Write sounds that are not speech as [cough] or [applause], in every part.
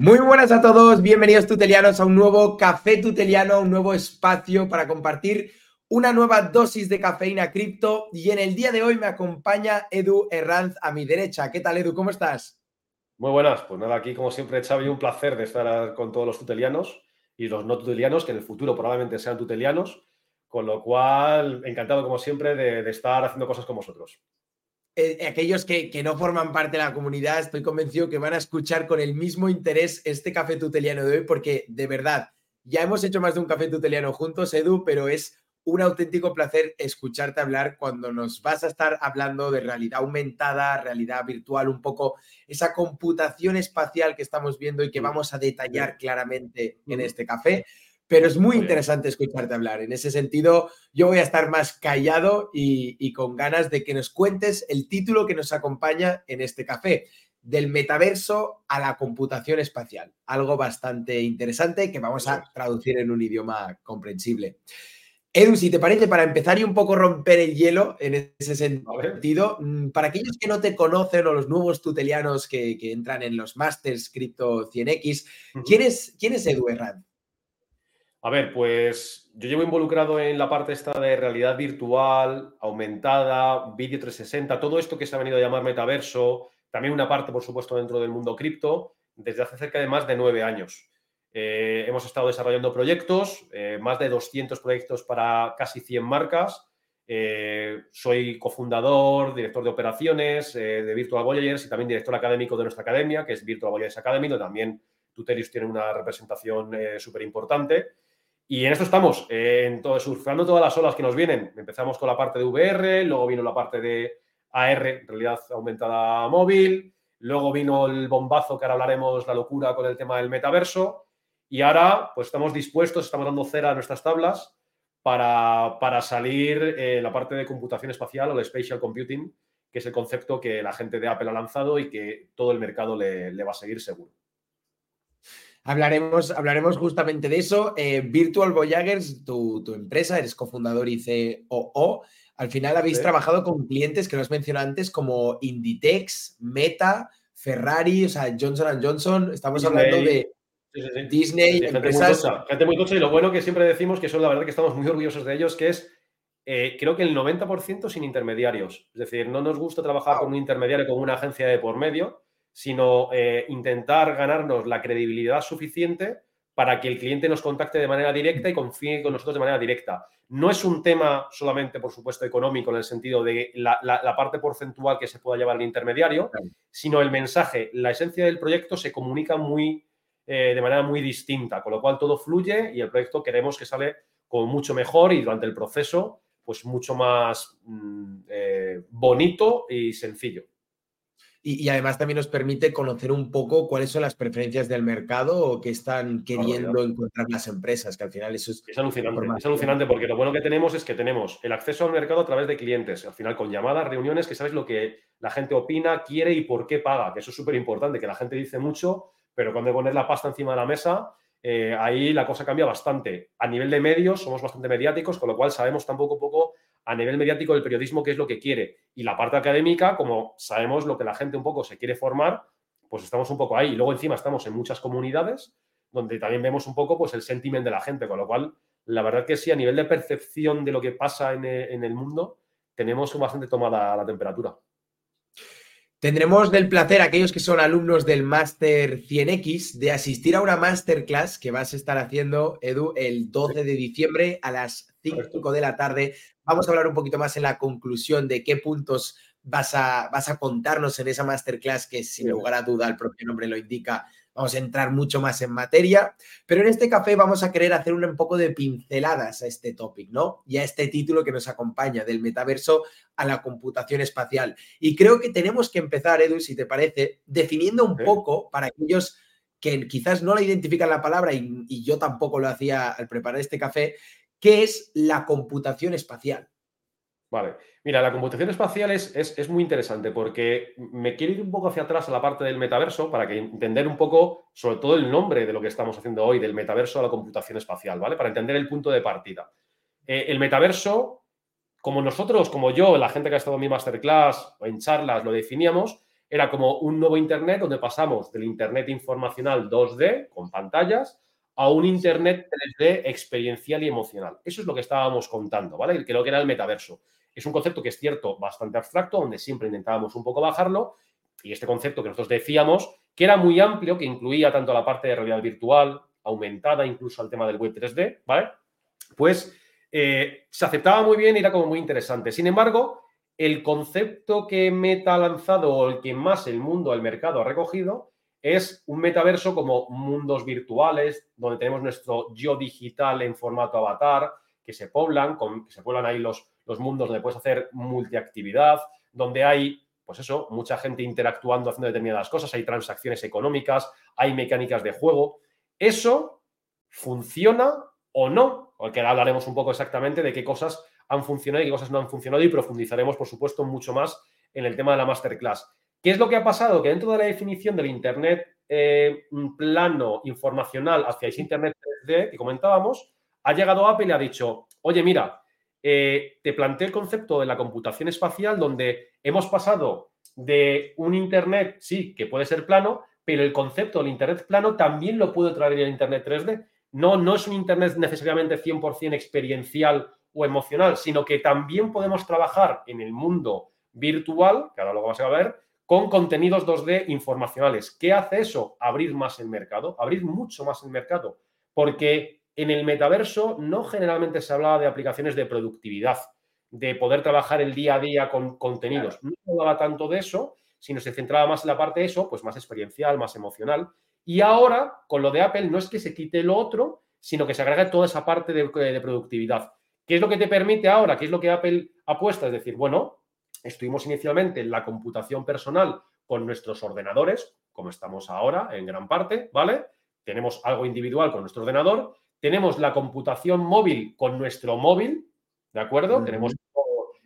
Muy buenas a todos, bienvenidos tutelianos a un nuevo café tuteliano, un nuevo espacio para compartir una nueva dosis de cafeína cripto y en el día de hoy me acompaña Edu Herranz a mi derecha. ¿Qué tal Edu? ¿Cómo estás? Muy buenas, pues nada, aquí como siempre Xavi, un placer de estar con todos los tutelianos y los no tutelianos que en el futuro probablemente sean tutelianos, con lo cual encantado como siempre de, estar haciendo cosas con vosotros. Eh, aquellos que, no forman parte de la comunidad, estoy convencido que van a escuchar con el mismo interés este café tuteliano de hoy, porque de verdad, ya hemos hecho más de un café tuteliano juntos, Edu, pero es un auténtico placer escucharte hablar cuando nos vas a estar hablando de realidad aumentada, realidad virtual, un poco esa computación espacial que estamos viendo y que vamos a detallar claramente en este café pero es muy interesante escucharte hablar. En ese sentido, yo voy a estar más callado y, con ganas de que nos cuentes el título que nos acompaña en este café, del metaverso a la computación espacial. Algo bastante interesante que vamos a traducir en un idioma comprensible. Edu, si te parece, para empezar y un poco romper el hielo en ese sentido, mm, para aquellos que no te conocen o los nuevos tutelianos que, entran en los Masters Crypto 100X, ¿quién, es, ¿quién es Edu Herrán? A ver, pues yo llevo involucrado en la parte esta de realidad virtual, aumentada, vídeo 360, todo esto que se ha venido a llamar metaverso, también una parte, por supuesto, dentro del mundo cripto, desde hace cerca de más de nueve años. Eh, hemos estado desarrollando proyectos, eh, más de 200 proyectos para casi 100 marcas. Eh, soy cofundador, director de operaciones de Virtual Voyagers y también director académico de nuestra academia, que es Virtual Voyagers Academy, donde también Tuterius tiene una representación súper importante. Y en esto estamos, en todo, todas las olas que nos vienen. Empezamos con la parte de VR, luego vino la parte de AR, realidad aumentada móvil, luego vino el bombazo que ahora hablaremos, la locura con el tema del metaverso. Y ahora, pues estamos dispuestos, estamos dando cera a nuestras tablas para, salir en la parte de computación espacial o el spatial computing, que es el concepto que la gente de Apple ha lanzado y que todo el mercado le va a seguir seguro. Hablaremos, hablaremos justamente de eso. Eh, Virtual Voyagers, tu, empresa, eres cofundador y COO. Al final habéis trabajado con clientes que lo has mencionado antes, como Inditex, Meta, Ferrari, o sea, Johnson Johnson. Estamos hablando de Disney, empresas... Gente muy, tocha, y lo bueno que siempre decimos, que eso la verdad que estamos muy orgullosos de ellos, que es eh, creo que el 90% sin intermediarios. Es decir, no nos gusta trabajar con un intermediario, con una agencia de por medio, sino eh, intentar ganarnos la credibilidad suficiente para que el cliente nos contacte de manera directa y confíe con nosotros de manera directa. No es un tema solamente, por supuesto, económico en el sentido de la, parte porcentual que se pueda llevar el intermediario, sino el mensaje, la esencia del proyecto se comunica muy, eh, de manera muy distinta, con lo cual todo fluye y el proyecto queremos que sale con mucho mejor y durante el proceso, pues mucho más mm, eh, bonito y sencillo. Y, además también nos permite conocer un poco cuáles son las preferencias del mercado o qué están queriendo encontrar las empresas, que al final eso es... Es alucinante, es alucinante porque lo bueno que tenemos es que tenemos el acceso al mercado a través de clientes, al final con llamadas, reuniones, que sabes lo que la gente opina, quiere y por qué paga, que eso es súper importante, que la gente dice mucho, pero cuando pones la pasta encima de la mesa, eh, ahí la cosa cambia bastante. A nivel de medios somos bastante mediáticos, con lo cual sabemos tampoco poco a nivel mediático del periodismo qué es lo que quiere. Y la parte académica, como sabemos lo que la gente un poco se quiere formar, pues estamos un poco ahí. Y luego encima estamos en muchas comunidades donde también vemos un poco pues el sentimiento de la gente, con lo cual la verdad que sí, a nivel de percepción de lo que pasa en, en el mundo, tenemos bastante tomada la temperatura. Tendremos del placer, aquellos que son alumnos del Máster 100X, de asistir a una masterclass que vas a estar haciendo, Edu, el 12 de diciembre a las 5 de la tarde. Vamos a hablar un poquito más en la conclusión de qué puntos vas a, vas a contarnos en esa masterclass que sin lugar a duda el propio nombre lo indica, vamos a entrar mucho más en materia, pero en este café vamos a querer hacer un poco de pinceladas a este topic, ¿no? Y a este título que nos acompaña, del metaverso a la computación espacial. Y creo que tenemos que empezar, Edu, si te parece, definiendo un poco para aquellos que quizás no la identifican la palabra y, y yo tampoco lo hacía al preparar este café, ¿qué es la computación espacial? Vale, mira, la computación espacial es, es, muy interesante porque me quiero ir un poco hacia atrás a la parte del metaverso para que entender un poco, sobre todo el nombre de lo que estamos haciendo hoy, del metaverso a la computación espacial, ¿vale? Para entender el punto de partida. Eh, el metaverso, como nosotros, como yo, la gente que ha estado en mi masterclass o en charlas lo definíamos, Era como un nuevo Internet donde pasamos del Internet informacional 2D con pantallas a un Internet 3D experiencial y emocional. Eso es lo que estábamos contando, ¿vale? Que lo que era el metaverso. Es un concepto que es cierto, bastante abstracto, donde siempre intentábamos un poco bajarlo. Y este concepto que nosotros decíamos, que era muy amplio, que incluía tanto la parte de realidad virtual, aumentada, incluso al tema del web 3D, ¿vale? Pues eh, se aceptaba muy bien y era como muy interesante. Sin embargo, el concepto que Meta ha lanzado o el que más el mundo, el mercado ha recogido, es un metaverso como mundos virtuales, donde tenemos nuestro yo digital en formato avatar, que se poblan, con, que se poblan ahí los, los mundos donde puedes hacer multiactividad, donde hay, pues eso, mucha gente interactuando, haciendo determinadas cosas, hay transacciones económicas, hay mecánicas de juego. ¿Eso funciona o no? Porque ahora hablaremos un poco exactamente de qué cosas han funcionado y qué cosas no han funcionado y profundizaremos, por supuesto, mucho más en el tema de la masterclass. ¿Qué es lo que ha pasado? Que dentro de la definición del Internet eh, plano informacional hacia ese Internet 3D que comentábamos, ha llegado Apple y ha dicho, oye, mira, eh, te planteé el concepto de la computación espacial donde hemos pasado de un Internet, sí, que puede ser plano, pero el concepto del Internet plano también lo puede traer el Internet 3D. No, no es un Internet necesariamente 100% experiencial o emocional, sino que también podemos trabajar en el mundo virtual, que ahora lo vamos a ver, con contenidos 2D informacionales. ¿Qué hace eso? Abrir más el mercado, abrir mucho más el mercado, porque en el metaverso no generalmente se hablaba de aplicaciones de productividad, de poder trabajar el día a día con contenidos. No se hablaba tanto de eso, sino se centraba más en la parte de eso, pues más experiencial, más emocional. Y ahora, con lo de Apple, no es que se quite lo otro, sino que se agrega toda esa parte de, de productividad. ¿Qué es lo que te permite ahora? ¿Qué es lo que Apple apuesta? Es decir, bueno, Estuvimos inicialmente en la computación personal con nuestros ordenadores, como estamos ahora en gran parte, ¿vale? Tenemos algo individual con nuestro ordenador, tenemos la computación móvil con nuestro móvil, ¿de acuerdo? Tenemos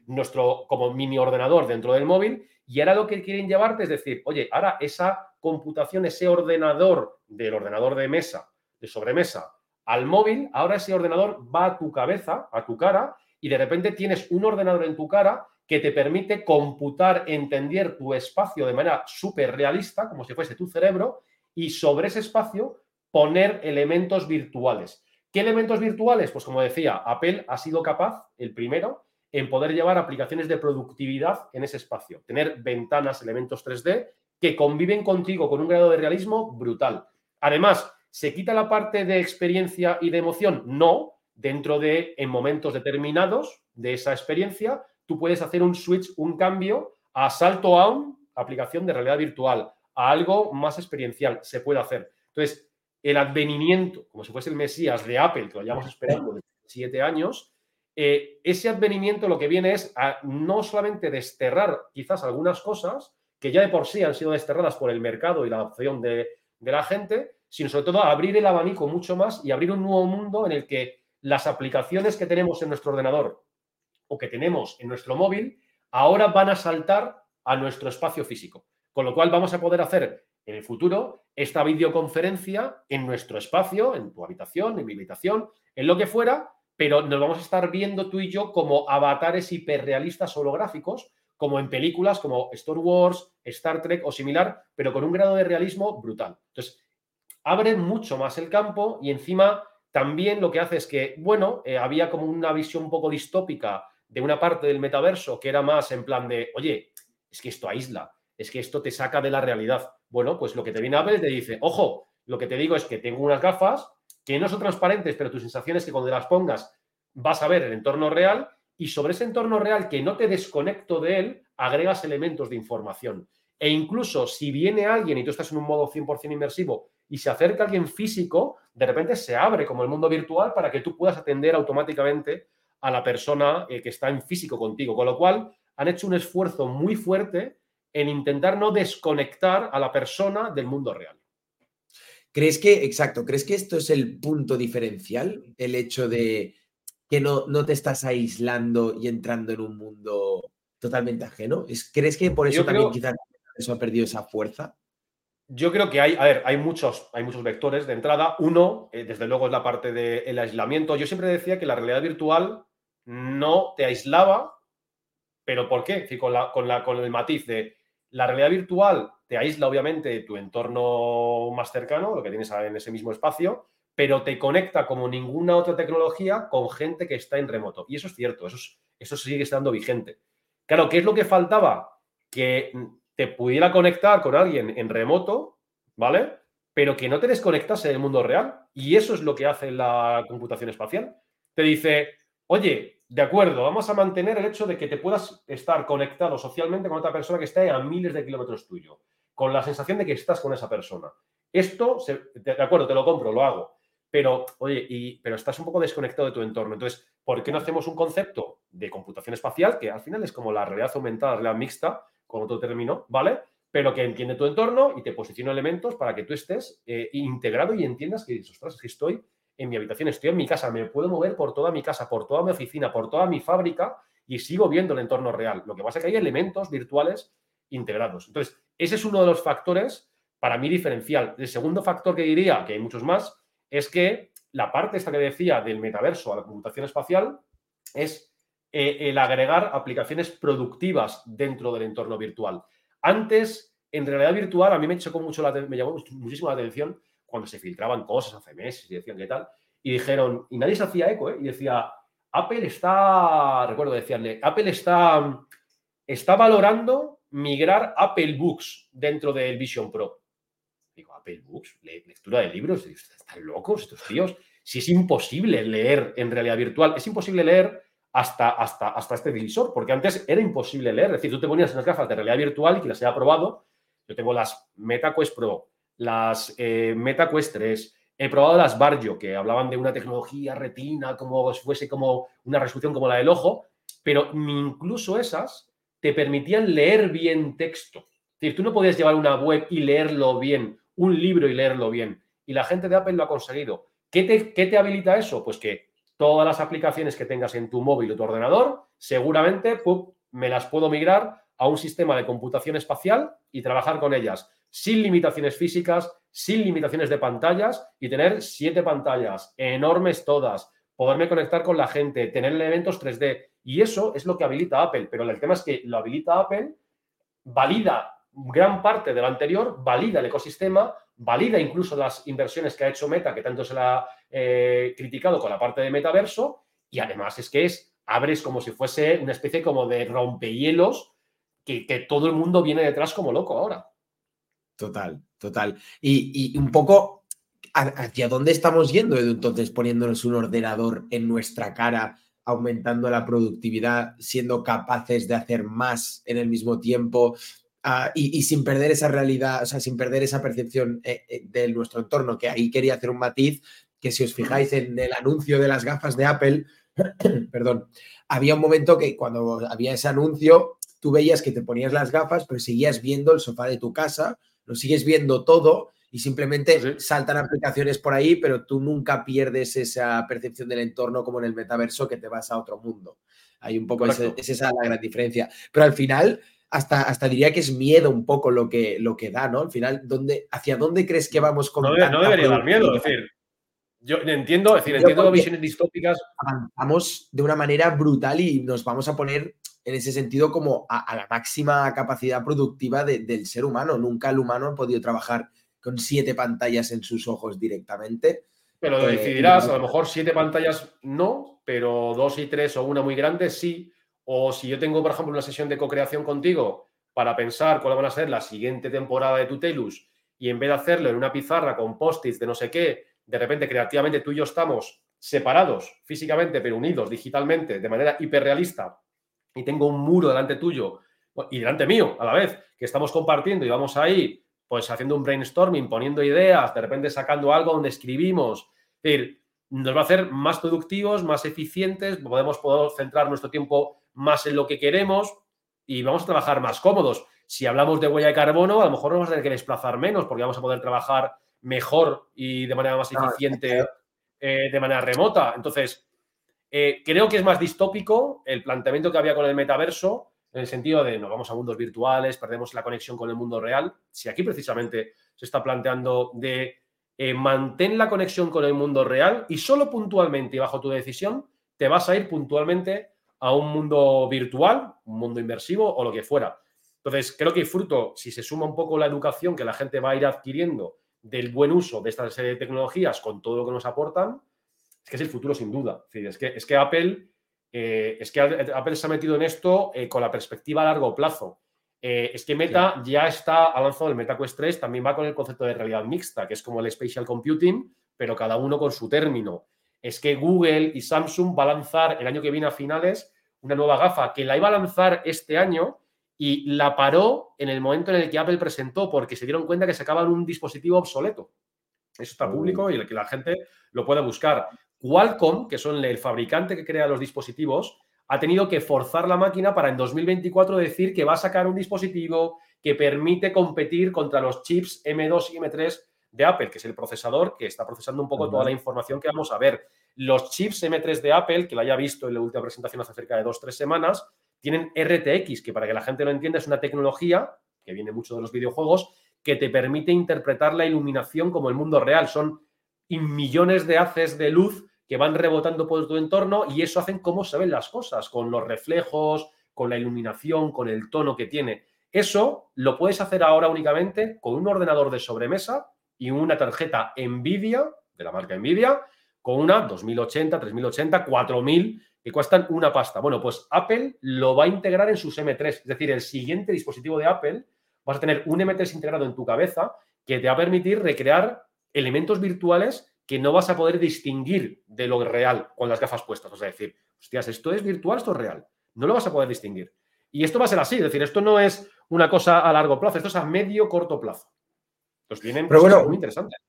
nuestro como mini ordenador dentro del móvil y ahora lo que quieren llevarte es decir, oye, ahora esa computación, ese ordenador del ordenador de mesa, de sobremesa, al móvil, ahora ese ordenador va a tu cabeza, a tu cara, y de repente tienes un ordenador en tu cara que te permite computar, entender tu espacio de manera súper realista, como si fuese tu cerebro, y sobre ese espacio poner elementos virtuales. ¿Qué elementos virtuales? Pues como decía, Apple ha sido capaz, el primero, en poder llevar aplicaciones de productividad en ese espacio, tener ventanas, elementos 3D que conviven contigo con un grado de realismo brutal. Además, ¿se quita la parte de experiencia y de emoción? No, dentro de, en momentos determinados de esa experiencia, tú puedes hacer un switch, un cambio a salto a una aplicación de realidad virtual, a algo más experiencial. Se puede hacer. Entonces, el advenimiento, como si fuese el Mesías de Apple, que lo llevamos esperando desde siete años, eh, ese advenimiento lo que viene es a no solamente desterrar quizás algunas cosas que ya de por sí han sido desterradas por el mercado y la opción de, la gente, sino sobre todo abrir el abanico mucho más y abrir un nuevo mundo en el que las aplicaciones que tenemos en nuestro ordenador o que tenemos en nuestro móvil, ahora van a saltar a nuestro espacio físico. Con lo cual vamos a poder hacer en el futuro esta videoconferencia en nuestro espacio, en tu habitación, en mi habitación, en lo que fuera, pero nos vamos a estar viendo tú y yo como avatares hiperrealistas holográficos, como en películas como Star Wars, Star Trek o similar, pero con un grado de realismo brutal. Entonces, abre mucho más el campo y encima también lo que hace es que, bueno, eh, había como una visión un poco distópica de una parte del metaverso que era más en plan de, oye, es que esto aísla, es que esto te saca de la realidad. Bueno, pues lo que te viene Apple te dice, ojo, lo que te digo es que tengo unas gafas que no son transparentes, pero tu sensación es que cuando las pongas vas a ver el entorno real y sobre ese entorno real que no te desconecto de él, agregas elementos de información. E incluso si viene alguien y tú estás en un modo 100% inmersivo y se acerca alguien físico, de repente se abre como el mundo virtual para que tú puedas atender automáticamente a la persona eh, que está en físico contigo. Con lo cual, han hecho un esfuerzo muy fuerte en intentar no desconectar a la persona del mundo real. ¿Crees que, exacto, crees que esto es el punto diferencial? El hecho de que no, no te estás aislando y entrando en un mundo totalmente ajeno. ¿Crees que por eso también quizás eso ha perdido esa fuerza? Yo creo que hay, a ver, hay muchos, hay muchos vectores de entrada. Uno, eh, desde luego, es la parte del aislamiento. Yo siempre decía que la realidad virtual no te aislaba, pero ¿por qué? Con, la, con, la, con el matiz de La realidad virtual te aísla obviamente de tu entorno más cercano, lo que tienes en ese mismo espacio, pero te conecta como ninguna otra tecnología con gente que está en remoto. Y eso es cierto, eso, eso sigue estando vigente. Claro, ¿qué es lo que faltaba? Que te pudiera conectar con alguien en remoto, ¿vale? Pero que no te desconectase del mundo real. Y eso es lo que hace la computación espacial. Te dice, oye, de acuerdo, vamos a mantener el hecho de que te puedas estar conectado socialmente con otra persona que esté a miles de kilómetros tuyo, con la sensación de que estás con esa persona. Esto, de acuerdo, te lo compro, lo hago, pero, oye, y, pero estás un poco desconectado de tu entorno. Entonces, ¿por qué no hacemos un concepto de computación espacial, que al final es como la realidad aumentada, la realidad mixta, con otro término, ¿vale? Pero que entiende tu entorno y te posiciona elementos para que tú estés eh, integrado y entiendas que, ostras, que estoy en mi habitación, estoy en mi casa, me puedo mover por toda mi casa, por toda mi oficina, por toda mi fábrica y sigo viendo el entorno real. Lo que pasa es que hay elementos virtuales integrados. Entonces, ese es uno de los factores para mí diferencial. El segundo factor que diría, que hay muchos más, es que la parte esta que decía del metaverso a la computación espacial es eh, el agregar aplicaciones productivas dentro del entorno virtual. Antes, en realidad virtual, a mí me chocó mucho la, me llamó muchísimo la atención cuando se filtraban cosas hace meses y decían qué tal, y dijeron, y nadie se hacía eco, ¿eh? y decía, Apple está, recuerdo decirle, Apple está, está valorando migrar Apple Books dentro del Vision Pro. Digo, Apple Books, lectura de libros, están locos estos tíos. Si es imposible leer en realidad virtual, es imposible leer hasta, hasta, hasta este divisor, porque antes era imposible leer. Es decir, tú te ponías unas gafas de realidad virtual y que las haya probado. Yo tengo las MetaQuest Pro, las eh, 3, he probado las Barjo, que hablaban de una tecnología retina, como si fuese como una resolución como la del ojo, pero incluso esas te permitían leer bien texto. Es decir, tú no podías llevar una web y leerlo bien, un libro y leerlo bien. Y la gente de Apple lo ha conseguido. ¿Qué te, qué te habilita eso? Pues que todas las aplicaciones que tengas en tu móvil o tu ordenador, seguramente me las puedo migrar a un sistema de computación espacial y trabajar con ellas sin limitaciones físicas, sin limitaciones de pantallas y tener siete pantallas enormes todas, poderme conectar con la gente, tener elementos 3D. Y eso es lo que habilita Apple. Pero el tema es que lo habilita Apple, valida gran parte de lo anterior, valida el ecosistema, valida incluso las inversiones que ha hecho Meta, que tanto se la ha eh, criticado con la parte de metaverso, y además es que es, abres como si fuese una especie como de rompehielos que todo el mundo viene detrás como loco ahora. Total, total. Y, un poco, ¿hacia dónde estamos yendo, Entonces, poniéndonos un ordenador en nuestra cara, aumentando la productividad, siendo capaces de hacer más en el mismo tiempo ah, y, sin perder esa realidad, o sea, sin perder esa percepción eh, eh, de nuestro entorno, que ahí quería hacer un matiz, que si os fijáis en el anuncio de las gafas de Apple, [clears throat] perdón, había un momento que cuando había ese anuncio, tú veías que te ponías las gafas, pero seguías viendo el sofá de tu casa lo sigues viendo todo y simplemente saltan aplicaciones por ahí, pero tú nunca pierdes esa percepción del entorno como en el metaverso que te vas a otro mundo. Hay un poco, es esa la gran diferencia. Pero al final, hasta, hasta diría que es miedo un poco lo que, lo que da, ¿no? Al final, ¿dónde, ¿hacia dónde crees que vamos con No, no debería dar miedo, es decir, yo entiendo, es decir, entiendo visiones distópicas. Avanzamos de una manera brutal y nos vamos a poner en ese sentido como a, la máxima capacidad productiva del ser humano. Nunca el humano ha podido trabajar con siete pantallas en sus ojos directamente. Pero lo eh, decidirás, a lo mejor siete pantallas no, pero dos y tres o una muy grande sí. O si yo tengo, por ejemplo, una sesión de co-creación contigo para pensar cuál van a ser la siguiente temporada de Tutelus y en vez de hacerlo en una pizarra con post-its de no sé qué, de repente creativamente tú y yo estamos separados físicamente pero unidos digitalmente de manera hiperrealista y tengo un muro delante tuyo y delante mío a la vez, que estamos compartiendo y vamos ahí, pues haciendo un brainstorming, poniendo ideas, de repente sacando algo donde escribimos. Es decir, nos va a hacer más productivos, más eficientes, podemos poder centrar nuestro tiempo más en lo que queremos y vamos a trabajar más cómodos. Si hablamos de huella de carbono, a lo mejor nos vamos a tener que desplazar menos porque vamos a poder trabajar mejor y de manera más eficiente eh, de manera remota. Entonces, eh, creo que es más distópico el planteamiento que había con el metaverso, en el sentido de nos vamos a mundos virtuales, perdemos la conexión con el mundo real. Si aquí precisamente se está planteando de eh, mantén la conexión con el mundo real y solo puntualmente y bajo tu decisión te vas a ir puntualmente a un mundo virtual, un mundo inmersivo o lo que fuera. Entonces, creo que fruto, si se suma un poco la educación que la gente va a ir adquiriendo del buen uso de esta serie de tecnologías con todo lo que nos aportan, es que es el futuro sin duda. Es, que, es que Apple, eh, es que Apple se ha metido en esto eh, con la perspectiva a largo plazo. Eh, es que Meta ya está, ha lanzado el MetaQuest 3, también va con el concepto de realidad mixta, que es como el spatial computing, pero cada uno con su término. Es que Google y Samsung va a lanzar el año que viene a finales una nueva gafa que la iba a lanzar este año, y la paró en el momento en el que Apple presentó porque se dieron cuenta que se acaba un dispositivo obsoleto. Eso está público y que la gente lo puede buscar. Qualcomm, que son el fabricante que crea los dispositivos, ha tenido que forzar la máquina para en 2024 decir que va a sacar un dispositivo que permite competir contra los chips M2 y M3 de Apple, que es el procesador que está procesando un poco toda la información que vamos a ver. Los chips M3 de Apple, que lo haya visto en la última presentación hace cerca de dos o tres semanas, tienen RTX, que para que la gente lo entienda es una tecnología que viene mucho de los videojuegos, que te permite interpretar la iluminación como el mundo real. Son millones de haces de luz que van rebotando por tu entorno y eso hacen cómo se ven las cosas, con los reflejos, con la iluminación, con el tono que tiene. Eso lo puedes hacer ahora únicamente con un ordenador de sobremesa y una tarjeta Nvidia, de la marca Nvidia, con una 2080, 3080, 4000 que cuestan una pasta. Bueno, pues Apple lo va a integrar en sus M3, es decir, el siguiente dispositivo de Apple vas a tener un M3 integrado en tu cabeza que te va a permitir recrear elementos virtuales que no vas a poder distinguir de lo real con las gafas puestas. O sea, decir, hostias, esto es virtual, esto es real. No lo vas a poder distinguir. Y esto va a ser así, es decir, esto no es una cosa a largo plazo, esto es a medio corto plazo. Entonces vienen Pero bueno, muy interesantes.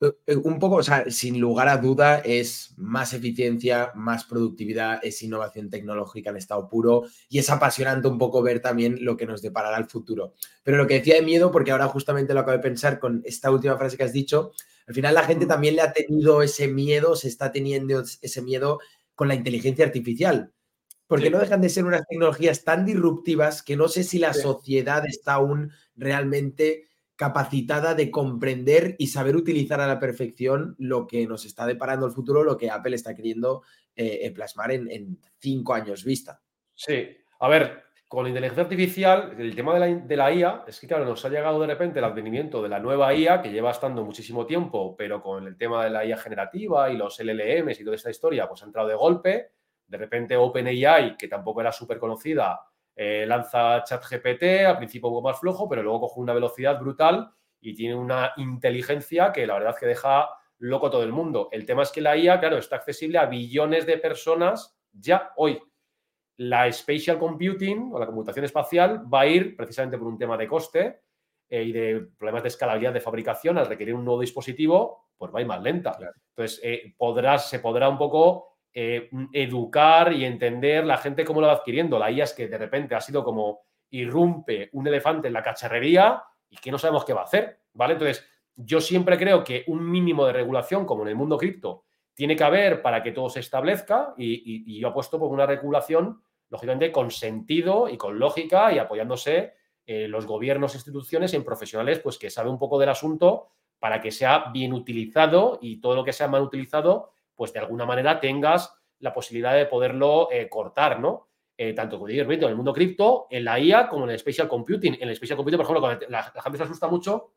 Eh, eh, un poco, o sea, sin lugar a duda es más eficiencia, más productividad, es innovación tecnológica en estado puro y es apasionante un poco ver también lo que nos deparará el futuro. Pero lo que decía de miedo, porque ahora justamente lo acabo de pensar con esta última frase que has dicho, al final la gente también le ha tenido ese miedo, se está teniendo ese miedo con la inteligencia artificial, porque no dejan de ser unas tecnologías tan disruptivas que no sé si la sociedad está aún realmente capacitada de comprender y saber utilizar a la perfección lo que nos está deparando el futuro, lo que Apple está queriendo eh, plasmar en, cinco años vista. Sí, a ver, con la inteligencia artificial, el tema de la, de la, IA es que, claro, nos ha llegado de repente el advenimiento de la nueva IA, que lleva estando muchísimo tiempo, pero con el tema de la IA generativa y los LLMs y toda esta historia, pues ha entrado de golpe. De repente OpenAI, que tampoco era súper conocida, eh, lanza ChatGPT, al principio un poco más flojo, pero luego coge una velocidad brutal y tiene una inteligencia que la verdad es que deja loco todo el mundo. El tema es que la IA, claro, está accesible a billones de personas ya hoy. La spatial computing o la computación espacial va a ir precisamente por un tema de coste eh, y de problemas de escalabilidad de fabricación al requerir un nuevo dispositivo, pues va a ir más lenta. Entonces, eh, se podrá un poco eh, educar y entender la gente cómo lo va adquiriendo. La IA es que de repente ha sido como irrumpe un elefante en la cacharrería y que no sabemos qué va a hacer, ¿vale? Entonces, yo siempre creo que un mínimo de regulación, como en el mundo cripto, tiene que haber para que todo se establezca y, yo apuesto por una regulación, lógicamente, con sentido y con lógica y apoyándose eh, los gobiernos, instituciones en profesionales, pues que saben un poco del asunto para que sea bien utilizado y todo lo que sea mal utilizado pues de alguna manera tengas la posibilidad de poderlo eh, cortar, ¿no? Eh, tanto como en el mundo cripto, en la IA como en el Spatial Computing. En el Spatial Computing, por ejemplo, la, gente se asusta mucho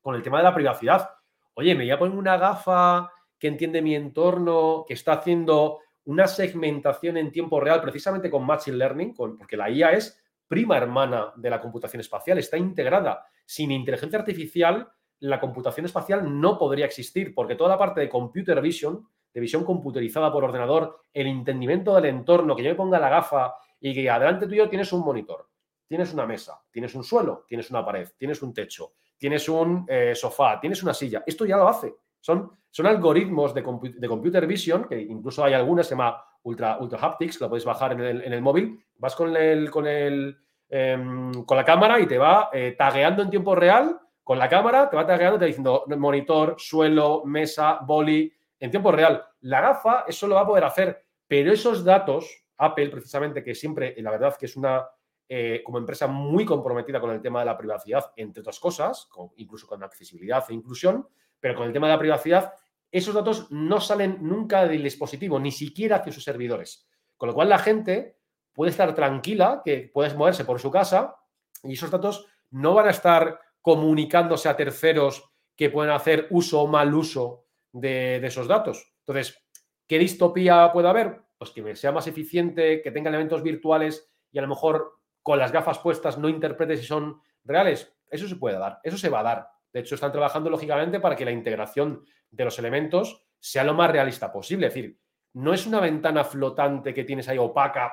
con el tema de la privacidad. Oye, me voy a poner una gafa que entiende mi entorno, que está haciendo una segmentación en tiempo real, precisamente con Machine Learning, porque la IA es prima hermana de la computación espacial, está integrada. Sin inteligencia artificial, la computación espacial no podría existir, porque toda la parte de computer vision, visión computerizada por ordenador, el entendimiento del entorno, que yo me ponga la gafa y que adelante tuyo tienes un monitor, tienes una mesa, tienes un suelo, tienes una pared, tienes un techo, tienes un eh, sofá, tienes una silla. Esto ya lo hace. Son, son algoritmos de, de, computer vision, que incluso hay algunas, se llama Ultra, Ultra Haptics, lo podéis bajar en el, en el móvil. Vas con, el, con, el, em, con la cámara y te va eh, tagueando en tiempo real. Con la cámara te va tagueando, te va diciendo monitor, suelo, mesa, boli, en tiempo real. La gafa eso lo va a poder hacer, pero esos datos, Apple precisamente, que siempre, la verdad que es una, eh, como empresa muy comprometida con el tema de la privacidad, entre otras cosas, incluso con accesibilidad e inclusión, pero con el tema de la privacidad, esos datos no salen nunca del dispositivo, ni siquiera hacia sus servidores. Con lo cual la gente puede estar tranquila, que puedes moverse por su casa y esos datos no van a estar comunicándose a terceros que pueden hacer uso o mal uso de, esos datos. Entonces, ¿qué distopía puede haber? Pues que sea más eficiente, que tenga elementos virtuales y a lo mejor con las gafas puestas no interprete si son reales. Eso se puede dar, eso se va a dar. De hecho, están trabajando lógicamente para que la integración de los elementos sea lo más realista posible. Es decir, no es una ventana flotante que tienes ahí opaca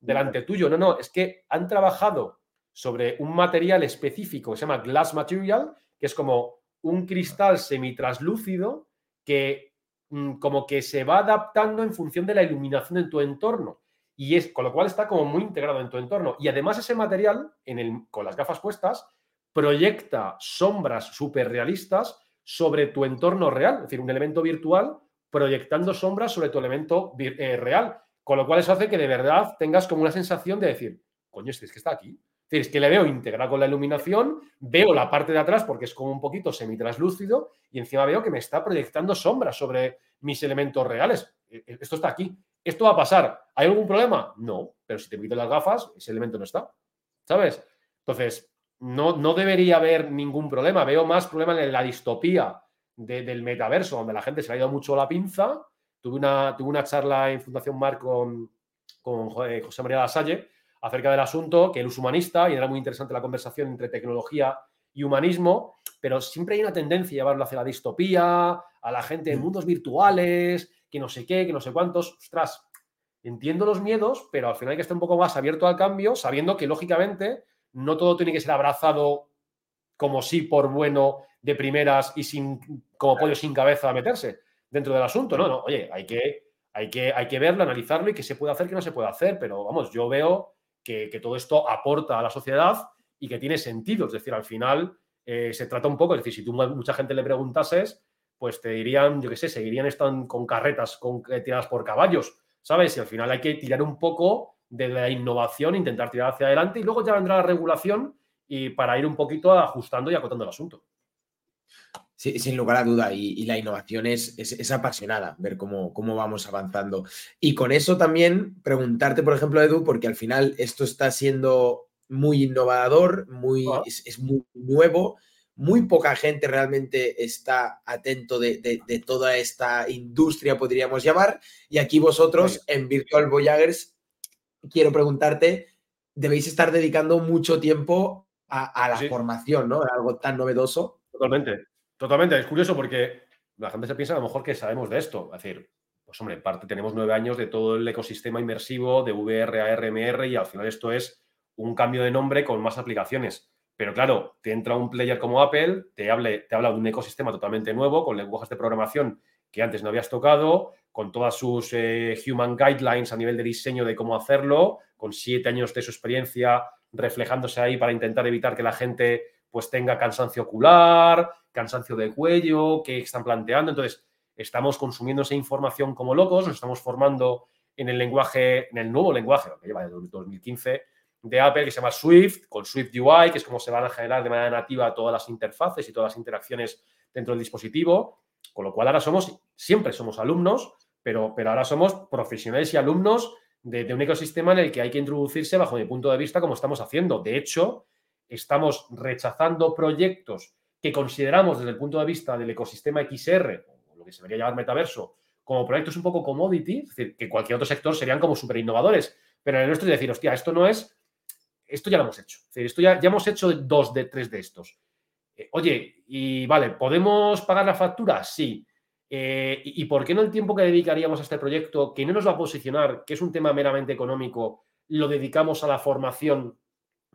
delante tuyo. No, no, es que han trabajado sobre un material específico que se llama glass material, que es como un cristal semitraslúcido que mm, como que se va adaptando en función de la iluminación en tu entorno. Y es, con lo cual está como muy integrado en tu entorno. Y además ese material, en el, con las gafas puestas, proyecta sombras súper realistas sobre tu entorno real, es decir, un elemento virtual proyectando sombras sobre tu elemento eh, real. Con lo cual eso hace que de verdad tengas como una sensación de decir, coño, este es que está aquí. Es que le veo integrado con la iluminación, veo la parte de atrás porque es como un poquito semitraslúcido y encima veo que me está proyectando sombras sobre mis elementos reales. E, e, esto está aquí. ¿Esto va a pasar? ¿Hay algún problema? No, pero si te quito las gafas, ese elemento no está. ¿Sabes? Entonces, no, no debería haber ningún problema. Veo más problema en la distopía del metaverso, donde la gente se ha ido mucho la pinza. Tuve una, tuve una charla en Fundación Mar con, con José María Lasalle acerca del asunto, que él es humanista y era muy interesante la conversación entre tecnología y humanismo, pero siempre hay una tendencia a llevarlo hacia la distopía, a la gente en mm. mundos virtuales, que no sé qué, que no sé cuántos. Ostras, entiendo los miedos, pero al final hay que estar un poco más abierto al cambio, sabiendo que lógicamente no todo tiene que ser abrazado como sí por bueno de primeras y sin como pollo sin cabeza a meterse dentro del asunto. No, no, oye, hay que, hay que, hay que verlo, analizarlo y qué se puede hacer, qué no se puede hacer. Pero vamos, yo veo que, todo esto aporta a la sociedad y que tiene sentido. Es decir, al final eh, se trata un poco, es decir, si tú mucha gente le preguntases, pues te dirían, yo qué sé, seguirían estando con carretas con, eh, tiradas por caballos, ¿sabes? Y al final hay que tirar un poco de la innovación, intentar tirar hacia adelante y luego ya vendrá la regulación y para ir un poquito ajustando y acotando el asunto. Sí, sin lugar a duda, y, la innovación es, es, apasionada, ver cómo, cómo vamos avanzando. Y con eso también preguntarte, por ejemplo, Edu, porque al final esto está siendo muy innovador, muy, es, muy nuevo, muy poca gente realmente está atento de, de, toda esta industria, podríamos llamar, y aquí vosotros en Virtual Voyagers, quiero preguntarte, debéis estar dedicando mucho tiempo a, la formación, ¿no? Algo tan novedoso. Totalmente, totalmente. Es curioso porque la gente se piensa a lo mejor que sabemos de esto. Es decir, pues hombre, en parte tenemos nueve años de todo el ecosistema inmersivo de VR a RMR y al final esto es un cambio de nombre con más aplicaciones. Pero claro, te entra un player como Apple, te, hable, te habla de un ecosistema totalmente nuevo, con lenguajes de programación que antes no habías tocado, con todas sus eh, human guidelines a nivel de diseño de cómo hacerlo, con siete años de su experiencia reflejándose ahí para intentar evitar que la gente pues tenga cansancio ocular, cansancio de cuello, que están planteando. Entonces, estamos consumiendo esa información como locos, nos estamos formando en el lenguaje, en el nuevo lenguaje, que lleva desde 2015, de Apple, que se llama Swift, con Swift UI, que es como se van a generar de manera nativa todas las interfaces y todas las interacciones dentro del dispositivo. Con lo cual ahora somos, siempre somos alumnos, pero, pero ahora somos profesionales y alumnos de, un ecosistema en el que hay que introducirse bajo mi punto de vista como estamos haciendo. De hecho, estamos rechazando proyectos que consideramos desde el punto de vista del ecosistema XR, o lo que se debería llamar metaverso, como proyectos un poco commodity, es decir, que cualquier otro sector serían como súper innovadores, pero en el nuestro es decir, hostia, esto no es, esto ya lo hemos hecho, esto ya, ya hemos hecho dos de tres de estos. Eh, oye, y vale, ¿podemos pagar la factura? Sí. Eh, ¿Y por qué no el tiempo que dedicaríamos a este proyecto, que no nos va a posicionar, que es un tema meramente económico, lo dedicamos a la formación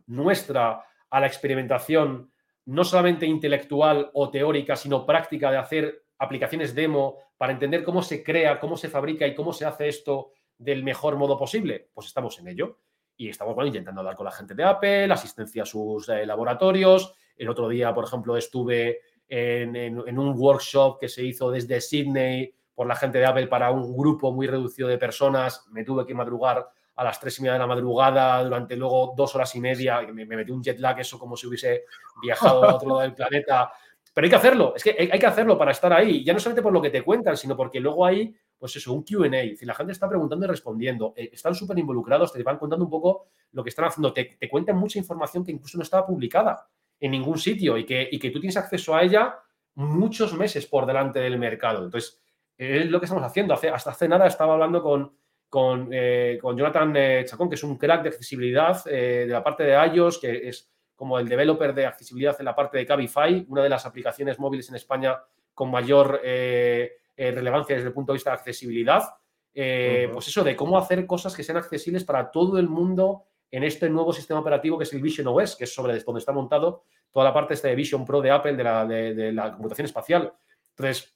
nuestra, a la experimentación, no solamente intelectual o teórica, sino práctica de hacer aplicaciones demo para entender cómo se crea, cómo se fabrica y cómo se hace esto del mejor modo posible? Pues estamos en ello. Y estamos bueno, intentando hablar con la gente de Apple, asistencia a sus eh, laboratorios. El otro día, por ejemplo, estuve en, un workshop que se hizo desde Sydney por la gente de Apple para un grupo muy reducido de personas. Me tuve que madrugar a las tres y media de la madrugada durante luego dos horas y media. Me, me metí un jet lag, eso como si hubiese viajado a otro lado del planeta. Pero hay que hacerlo, es que hay, que hacerlo para estar ahí. Ya no solamente por lo que te cuentan, sino porque luego hay pues eso, un QA. Si la gente está preguntando y respondiendo, eh, están súper involucrados, te van contando un poco lo que están haciendo, te, te, cuentan mucha información que incluso no estaba publicada en ningún sitio y que, y que tú tienes acceso a ella muchos meses por delante del mercado. Entonces, es lo que estamos haciendo. Hace, hasta hace nada estaba hablando con, con, eh, con Jonathan eh, Chacón, que es un crack de accesibilidad eh, de la parte de iOS, que es como el developer de accesibilidad en la parte de Cabify, una de las aplicaciones móviles en España con mayor relevancia desde el punto de vista de accesibilidad. Pues eso, de cómo hacer cosas que sean accesibles para todo el mundo en este nuevo sistema operativo que es el Vision OS, que es sobre donde está montado toda la parte de Vision Pro de Apple, de la, de la computación espacial. Entonces,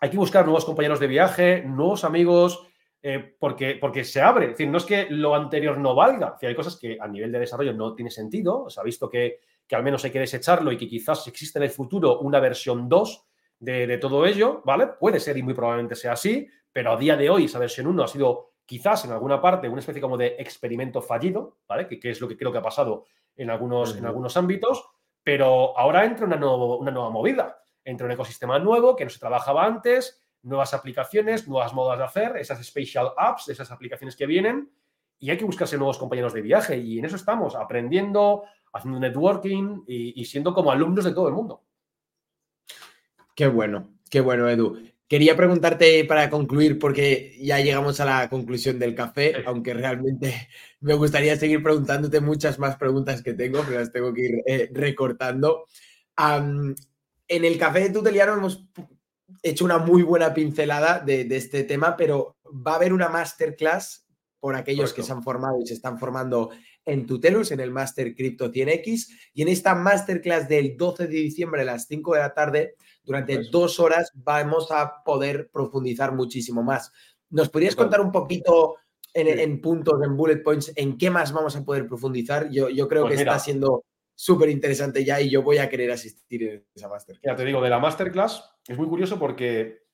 hay que buscar nuevos compañeros de viaje, nuevos amigos, eh, porque, porque se abre. Es decir, no es que lo anterior no valga. hay cosas que a nivel de desarrollo no tiene sentido. Se ha visto que, que, al menos hay que desecharlo y que quizás existe en el futuro una versión 2 de, todo ello, ¿vale? Puede ser y muy probablemente sea así, pero a día de hoy esa versión 1 ha sido quizás en alguna parte una especie como de experimento fallido, ¿vale? Que, que es lo que creo que ha pasado en algunos, en algunos ámbitos, pero ahora entra una, nuevo, una nueva movida. Entra un ecosistema nuevo que no se trabajaba antes, nuevas aplicaciones, nuevas modas de hacer, esas special apps, esas aplicaciones que vienen, y hay que buscarse nuevos compañeros de viaje. Y en eso estamos, aprendiendo, haciendo networking y, siendo como alumnos de todo el mundo. Qué bueno, qué bueno, Edu. Quería preguntarte para concluir, porque ya llegamos a la conclusión del café, aunque realmente me gustaría seguir preguntándote muchas más preguntas que tengo, pero las tengo que ir eh, recortando. en el café de Tuteliano hemos hecho una muy buena pincelada de, este tema, pero va a haber una masterclass por aquellos que se han formado y se están formando en Tutelus, en el Master Crypto 100X. Y en esta masterclass del 12 de diciembre a las 5 de la tarde, durante dos horas, vamos a poder profundizar muchísimo más. ¿Nos podrías contar un poquito en, puntos, en bullet points, en qué más vamos a poder profundizar? Yo, yo creo pues que está siendo súper interesante ya y yo voy a querer asistir en esa masterclass. Ya te digo, de la masterclass es muy curioso porque,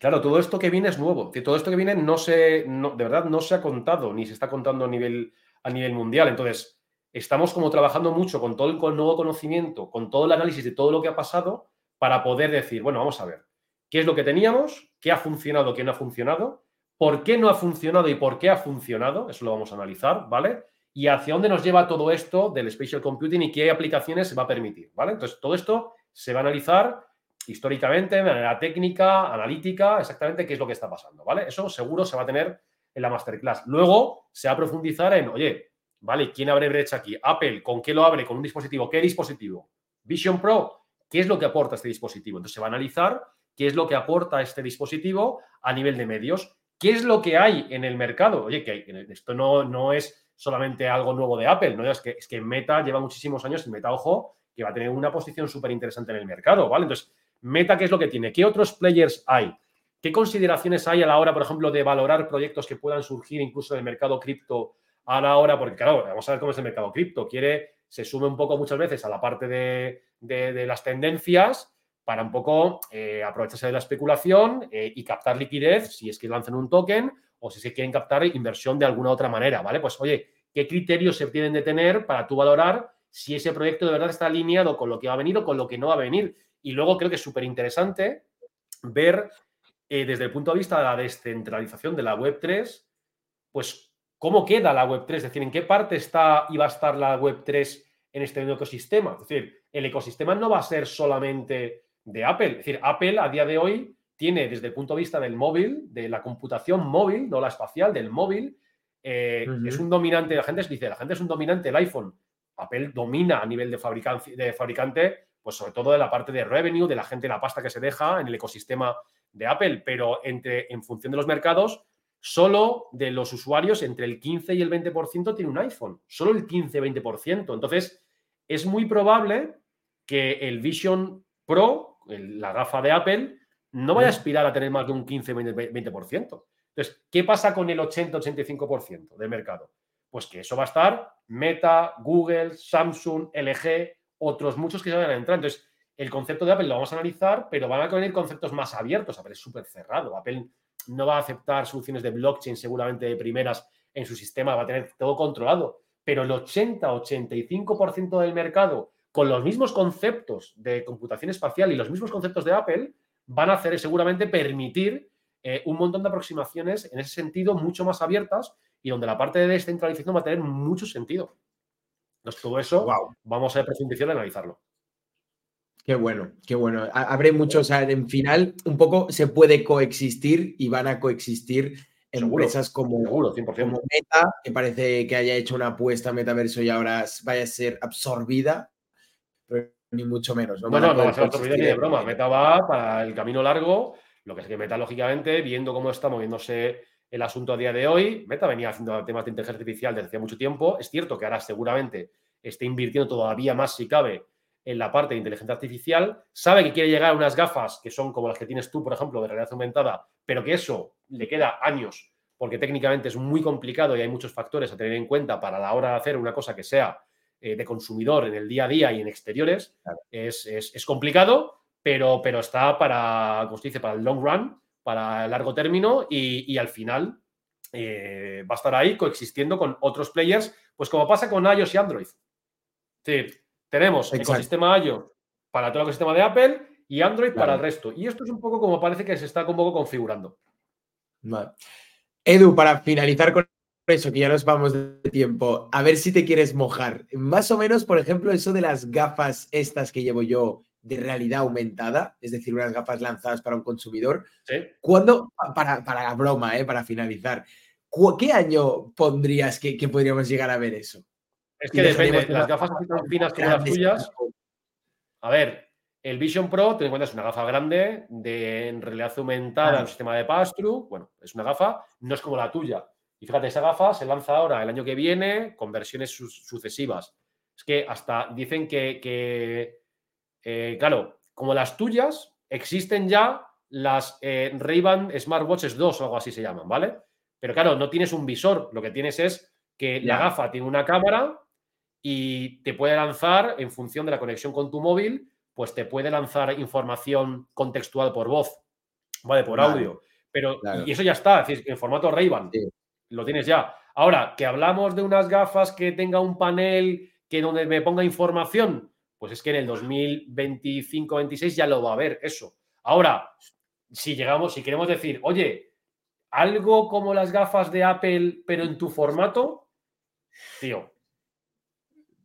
claro, todo esto que viene es nuevo. Todo esto que viene no se, de verdad, no se ha contado ni se está contando a nivel, a nivel mundial. Entonces, estamos como trabajando mucho con todo el nuevo conocimiento, con todo el análisis de todo lo que ha pasado para poder decir, bueno, vamos a ver, ¿qué es lo que teníamos? ¿Qué ha funcionado? ¿Qué no ha funcionado? ¿Por qué no ha funcionado y por qué ha funcionado? Eso lo vamos a analizar, ¿vale? Y hacia dónde nos lleva todo esto del spatial computing y qué aplicaciones se va a permitir, ¿vale? Entonces, todo esto se va a analizar históricamente, de manera técnica, analítica, exactamente qué es lo que está pasando, ¿vale? Eso seguro se va a tener en la masterclass. Luego se va a profundizar en, oye, ¿vale? ¿Quién abre brecha aquí? Apple, ¿con qué lo abre? ¿Con un dispositivo? ¿Qué dispositivo? Vision Pro, ¿qué es lo que aporta este dispositivo? Entonces se va a analizar qué es lo que aporta este dispositivo a nivel de medios. ¿Qué es lo que hay en el mercado? Oye, que esto no, no es solamente algo nuevo de Apple, ¿no? Es que, es que Meta lleva muchísimos años y Meta, ojo, que va a tener una posición súper interesante en el mercado, ¿vale? Entonces, Meta, ¿qué es lo que tiene? ¿Qué otros players hay? ¿Qué consideraciones hay a la hora, por ejemplo, de valorar proyectos que puedan surgir incluso del mercado cripto a la hora? Porque, claro, vamos a ver cómo es el mercado cripto. Quiere, se sume un poco muchas veces a la parte de, las tendencias para un poco eh, aprovecharse de la especulación eh, y captar liquidez si es que lanzan un token o si se quieren captar inversión de alguna otra manera, ¿vale? Pues oye, ¿qué criterios se tienen de tener para tú valorar si ese proyecto de verdad está alineado con lo que va a venir o con lo que no va a venir? Y luego creo que es súper interesante ver eh, desde el punto de vista de la descentralización de la Web3, pues cómo queda la Web3, es decir, en qué parte está y va a estar la Web3 en este nuevo ecosistema. Es decir, el ecosistema no va a ser solamente de Apple. Es decir, Apple a día de hoy tiene desde el punto de vista del móvil, de la computación móvil, no la espacial, del móvil, eh, es un dominante, la gente dice, la gente es un dominante del iPhone. Apple domina a nivel de fabricante, de fabricante, pues sobre todo de la parte de revenue, de la gente, la pasta que se deja en el ecosistema de Apple, pero entre, en función de los mercados, solo de los usuarios entre el 15 y el 20% tiene un iPhone, solo el 15-20%. Entonces, es muy probable que el Vision Pro, la gafa de Apple, no vaya a aspirar a tener más de un 15-20%. Entonces, ¿qué pasa con el 80-85% del mercado? Pues que eso va a estar Meta, Google, Samsung, LG, otros muchos que se van a entrar. Entonces, el concepto de Apple lo vamos a analizar, pero van a venir conceptos más abiertos. Apple es súper cerrado. Apple no va a aceptar soluciones de blockchain seguramente de primeras en su sistema, va a tener todo controlado. Pero el 80-85% del mercado, con los mismos conceptos de computación espacial y los mismos conceptos de Apple, van a hacer seguramente permitir eh, un montón de aproximaciones en ese sentido mucho más abiertas y donde la parte de descentralización va a tener mucho sentido. Entonces, todo eso vamos a profundizar y analizarlo. Qué bueno, qué bueno. Habré muchos, o sea, en final, un poco se puede coexistir y van a coexistir empresas como, Meta, que parece que haya hecho una apuesta a metaverso y ahora vaya a ser absorbida, pero ni mucho menos. No, no, no, va a ser absorbida ni de broma. Meta va para el camino largo, lo que es que Meta, lógicamente, viendo cómo está moviéndose el asunto a día de hoy, Meta venía haciendo temas de inteligencia artificial desde hace mucho tiempo. Es cierto que ahora seguramente esté invirtiendo todavía más, si cabe, en la parte de inteligencia artificial, sabe que quiere llegar a unas gafas que son como las que tienes tú, por ejemplo, de realidad aumentada, pero que eso le queda años, porque técnicamente es muy complicado y hay muchos factores a tener en cuenta para la hora de hacer una cosa que sea eh, de consumidor en el día a día y en exteriores. Es, complicado, pero, pero está para, como se dice, para el long run, para el largo término y, al final eh, va a estar ahí coexistiendo con otros players, pues como pasa con iOS y Android. Sí, tenemos ecosistema iOS para todo el ecosistema de Apple y Android para el resto. Y esto es un poco como parece que se está un poco configurando. Edu, para finalizar con eso, que ya nos vamos de tiempo, a ver si te quieres mojar. Más o menos, por ejemplo, eso de las gafas estas que llevo yo de realidad aumentada, es decir, unas gafas lanzadas para un consumidor. ¿Sí? ¿Cuándo, para, para la broma, eh, para finalizar, ¿qué año pondrías que podríamos llegar a ver eso? Es que depende, las gafas tan finas como las tuyas. A ver, el Vision Pro, ten en cuenta, es una gafa grande de en realidad aumentada en sistema de pass-through. Bueno, es una gafa, no es como la tuya. Y fíjate, esa gafa se lanza ahora el año que viene con versiones sucesivas. Es que hasta dicen que, eh, claro, como las tuyas, existen ya las eh, Ray-Ban Smartwatches 2 o algo así se llaman, ¿vale? Pero claro, no tienes un visor, lo que tienes es que la gafa tiene una cámara y te puede lanzar, en función de la conexión con tu móvil, pues te puede lanzar información contextual por voz, ¿vale? Por audio. Pero, y eso ya está, es decir, en formato Ray-Ban, lo tienes ya. Ahora, que hablamos de unas gafas que tenga un panel que donde me ponga información, pues es que en el 2025-26 ya lo va a haber eso. Ahora, si llegamos, si queremos decir, oye, algo como las gafas de Apple, pero en tu formato, tío,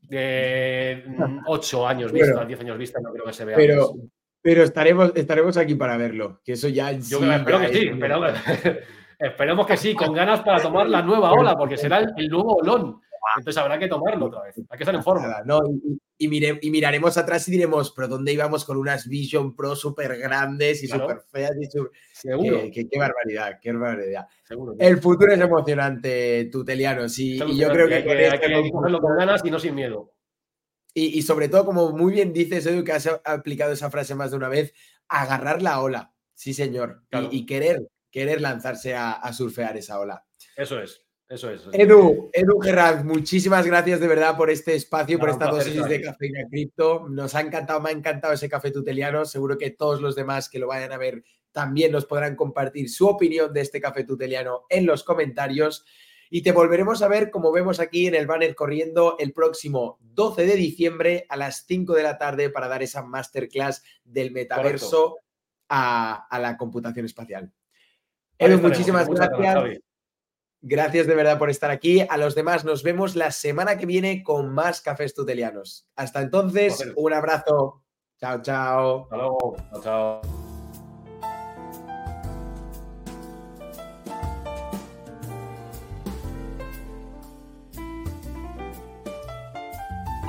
de 8 años vista, 10 años vista, no creo que se vea. Pero, pero estaremos, estaremos aquí para verlo, que eso ya. Yo espero que sí, esperemos que sí, con ganas para tomar la nueva ola, porque será el, nuevo olón. Entonces habrá que tomarlo otra vez. Hay que estar en forma. No, y, y, miraremos atrás y diremos, pero ¿dónde íbamos con unas Vision Pro súper grandes y súper feas? Seguro. Qué, barbaridad, qué barbaridad. El futuro es emocionante, Tuteliano. Sí, y yo creo que, hay que, cogerlo con ganas y no sin miedo. Y, sobre todo, como muy bien dices, Edu, que has aplicado esa frase más de una vez, agarrar la ola. Sí, señor. Y, querer, querer lanzarse a surfear esa ola. Eso es. Eso es. Edu, Edu Gerard, muchísimas gracias de verdad por este espacio, por esta dosis de cafeína cripto. Nos ha encantado, me ha encantado ese café tuteliano. Seguro que todos los demás que lo vayan a ver también nos podrán compartir su opinión de este café tuteliano en los comentarios. Y te volveremos a ver, como vemos aquí en el banner corriendo, el próximo 12 de diciembre a las 5 de la tarde para dar esa masterclass del metaverso a, la computación espacial. Edu, muchísimas gracias. Gracias de verdad por estar aquí. A los demás nos vemos la semana que viene con más cafés tutelianos. Hasta entonces, un abrazo. Chao, chao. Hasta luego. Chao, chao.